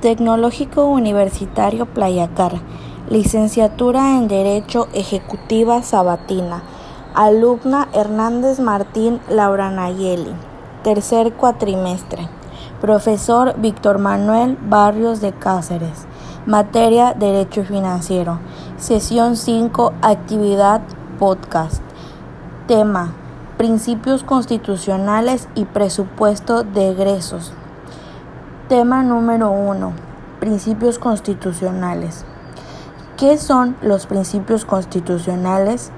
Tecnológico Universitario Playacar, Licenciatura en Derecho Ejecutiva Sabatina, Alumna Hernández Martín Laura Nayeli, tercer cuatrimestre. Profesor Víctor Manuel Barrios de Cáceres. Materia Derecho Financiero. Sesión 5, Actividad Podcast. Tema, Principios constitucionales y presupuesto de egresos. Tema número 1. Principios constitucionales. ¿Qué son los principios constitucionales?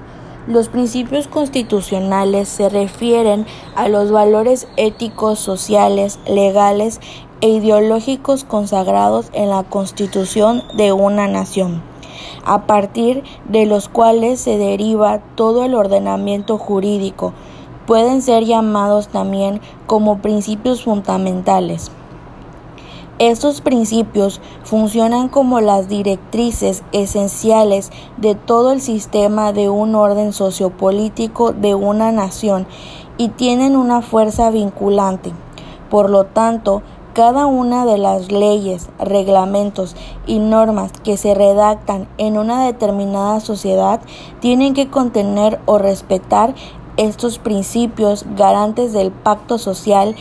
Los principios constitucionales se refieren a los valores éticos, sociales, legales e ideológicos consagrados en la Constitución de una nación, a partir de los cuales se deriva todo el ordenamiento jurídico. Pueden ser llamados también como principios fundamentales. Estos principios funcionan como las directrices esenciales de todo el sistema de un orden sociopolítico de una nación y tienen una fuerza vinculante. Por lo tanto, cada una de las leyes, reglamentos y normas que se redactan en una determinada sociedad tienen que contener o respetar estos principios garantes del pacto social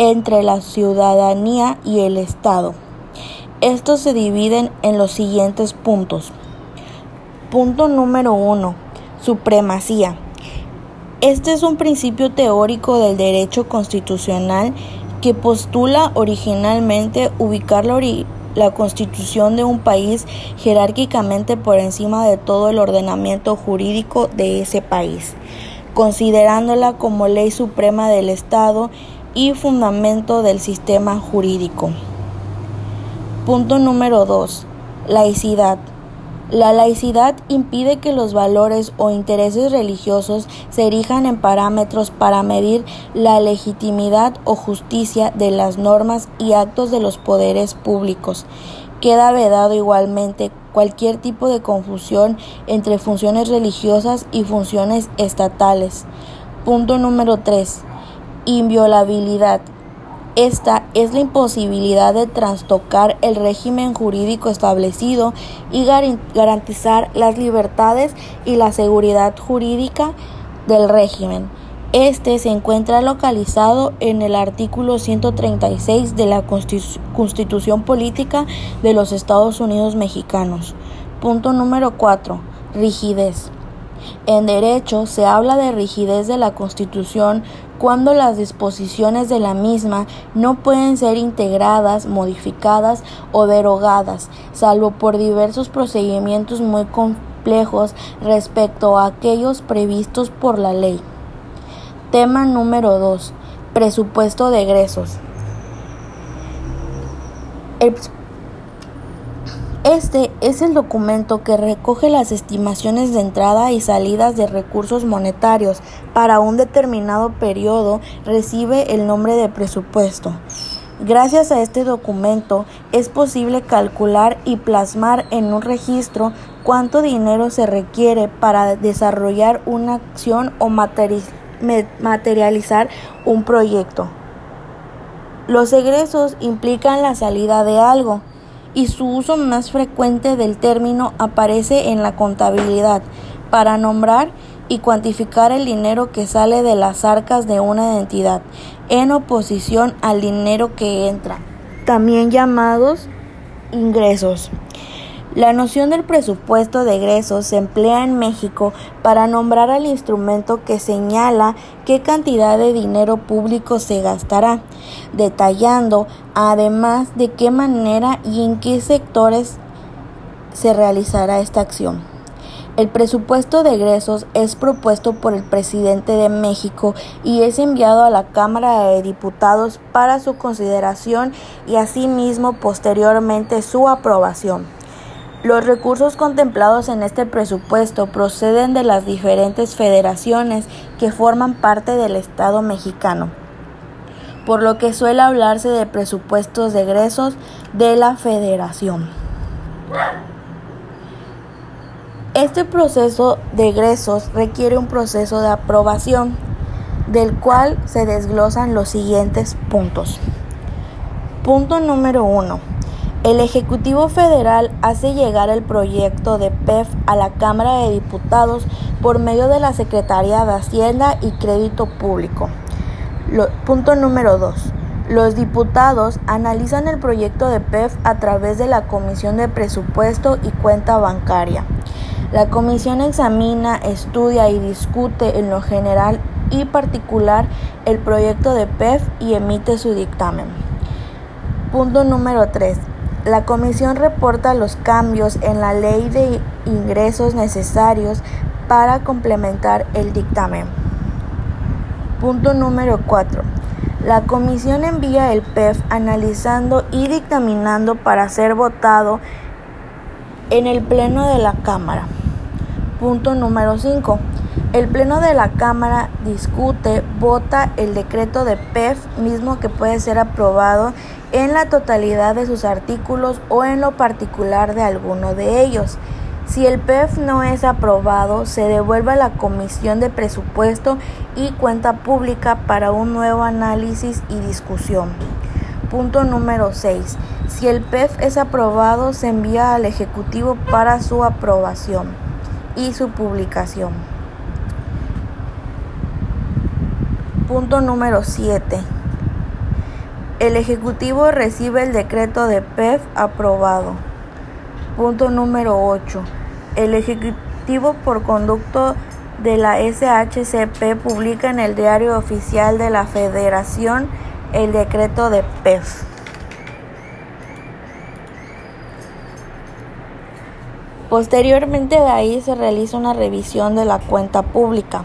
entre la ciudadanía y el Estado. Estos se dividen en los siguientes puntos. Punto número 1. Supremacía. Este es un principio teórico del derecho constitucional que postula originalmente ubicar la, la, constitución de un país jerárquicamente por encima de todo el ordenamiento jurídico de ese país, considerándola como ley suprema del Estado y fundamento del sistema jurídico. Punto número 2. Laicidad. La laicidad impide que los valores o intereses religiosos se erijan en parámetros para medir la legitimidad o justicia de las normas y actos de los poderes públicos. Queda vedado igualmente cualquier tipo de confusión entre funciones religiosas y funciones estatales. Punto número 3 inviolabilidad. Esta es la imposibilidad de trastocar el régimen jurídico establecido y garantizar las libertades y la seguridad jurídica del régimen. Este se encuentra localizado en el artículo 136 de la Constitución Política de los Estados Unidos Mexicanos. Punto número 4. Rigidez. En derecho se habla de rigidez de la Constitución cuando las disposiciones de la misma no pueden ser integradas, modificadas o derogadas, salvo por diversos procedimientos muy complejos respecto a aquellos previstos por la ley. Tema número 2. Presupuesto de egresos. Este es el documento que recoge las estimaciones de entrada y salidas de recursos monetarios para un determinado periodo, recibe el nombre de presupuesto. Gracias a este documento es posible calcular y plasmar en un registro cuánto dinero se requiere para desarrollar una acción o materializar un proyecto. Los egresos implican la salida de algo y su uso más frecuente del término aparece en la contabilidad para nombrar y cuantificar el dinero que sale de las arcas de una entidad en oposición al dinero que entra, también llamados ingresos. La noción del presupuesto de egresos se emplea en México para nombrar al instrumento que señala qué cantidad de dinero público se gastará, detallando además de qué manera y en qué sectores se realizará esta acción. El presupuesto de egresos es propuesto por el presidente de México y es enviado a la Cámara de Diputados para su consideración y asimismo posteriormente su aprobación. Los recursos contemplados en este presupuesto proceden de las diferentes federaciones que forman parte del Estado mexicano, por lo que suele hablarse de presupuestos de egresos de la federación. Este proceso de egresos requiere un proceso de aprobación, del cual se desglosan los siguientes puntos. Punto número 1 El Ejecutivo Federal hace llegar el proyecto de PEF a la Cámara de Diputados por medio de la Secretaría de Hacienda y Crédito Público. punto número 2. Los diputados analizan el proyecto de PEF a través de la Comisión de Presupuesto y Cuenta Bancaria. La comisión examina, estudia y discute en lo general y particular el proyecto de PEF y emite su dictamen. Punto número 3. La comisión reporta los cambios en la ley de ingresos necesarios para complementar el dictamen. Punto número 4. La comisión envía el PEF analizando y dictaminando para ser votado en el Pleno de la Cámara. Punto número 5. El Pleno de la Cámara discute, vota el decreto de PEF mismo que puede ser aprobado en la totalidad de sus artículos o en lo particular de alguno de ellos. Si el PEF no es aprobado, se devuelve a la Comisión de Presupuesto y Cuenta Pública para un nuevo análisis y discusión. Punto número 6. Si el PEF es aprobado, se envía al Ejecutivo para su aprobación y su publicación. Punto número 7. El Ejecutivo recibe el decreto de PEF aprobado. Punto número 8. El Ejecutivo por conducto de la SHCP publica en el Diario Oficial de la Federación el decreto de PEF. Posteriormente de ahí se realiza una revisión de la cuenta pública.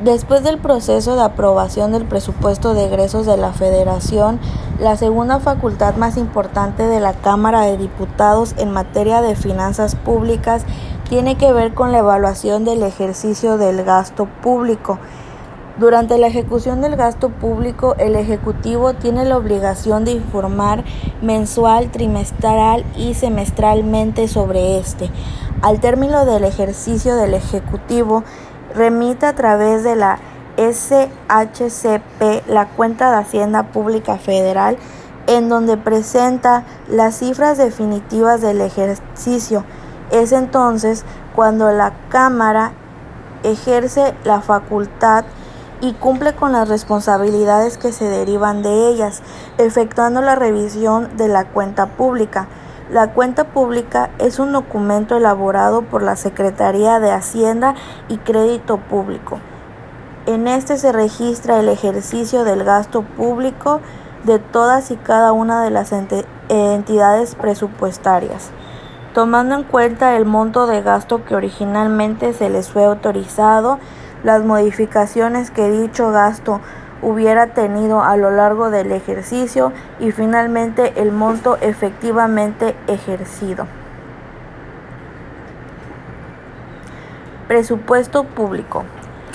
Después del proceso de aprobación del presupuesto de egresos de la Federación, la segunda facultad más importante de la Cámara de Diputados en materia de finanzas públicas tiene que ver con la evaluación del ejercicio del gasto público. Durante la ejecución del gasto público, el Ejecutivo tiene la obligación de informar mensual, trimestral y semestralmente sobre este. Al término del ejercicio del Ejecutivo, remite a través de la SHCP la cuenta de Hacienda Pública Federal en donde presenta las cifras definitivas del ejercicio. Es entonces cuando la Cámara ejerce la facultad y cumple con las responsabilidades que se derivan de ellas, efectuando la revisión de la cuenta pública. La cuenta pública es un documento elaborado por la Secretaría de Hacienda y Crédito Público. En este se registra el ejercicio del gasto público de todas y cada una de las entidades presupuestarias, tomando en cuenta el monto de gasto que originalmente se les fue autorizado, las modificaciones que dicho gasto hubiera tenido a lo largo del ejercicio y finalmente el monto efectivamente ejercido. Presupuesto público.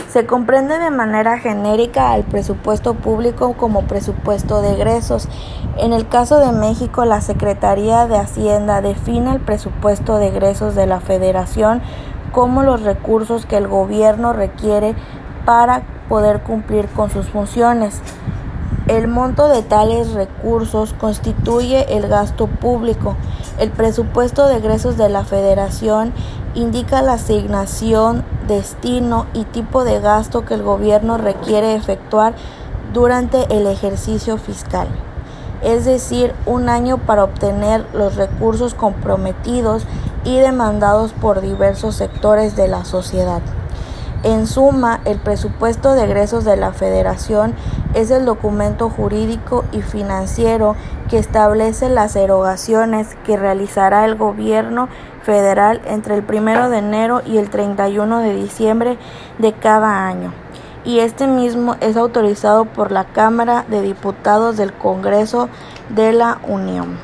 Se comprende de manera genérica al presupuesto público como presupuesto de egresos. En el caso de México, la Secretaría de Hacienda define el presupuesto de egresos de la Federación como los recursos que el gobierno requiere para poder cumplir con sus funciones. El monto de tales recursos constituye el gasto público. El presupuesto de egresos de la Federación indica la asignación, destino y tipo de gasto que el gobierno requiere efectuar durante el ejercicio fiscal, es decir, un año para obtener los recursos comprometidos y demandados por diversos sectores de la sociedad. En suma, el presupuesto de egresos de la Federación es el documento jurídico y financiero que establece las erogaciones que realizará el gobierno federal entre el 1 de enero y el 31 de diciembre de cada año. Y este mismo es autorizado por la Cámara de Diputados del Congreso de la Unión.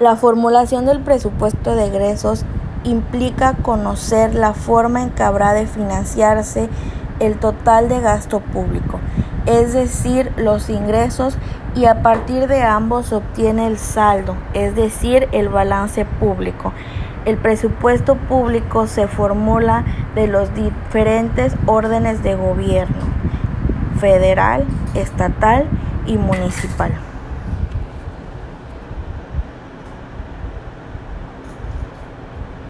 La formulación del presupuesto de egresos implica conocer la forma en que habrá de financiarse el total de gasto público, es decir, los ingresos y a partir de ambos se obtiene el saldo, es decir, el balance público. El presupuesto público se formula de los diferentes órdenes de gobierno. federal, estatal y municipal.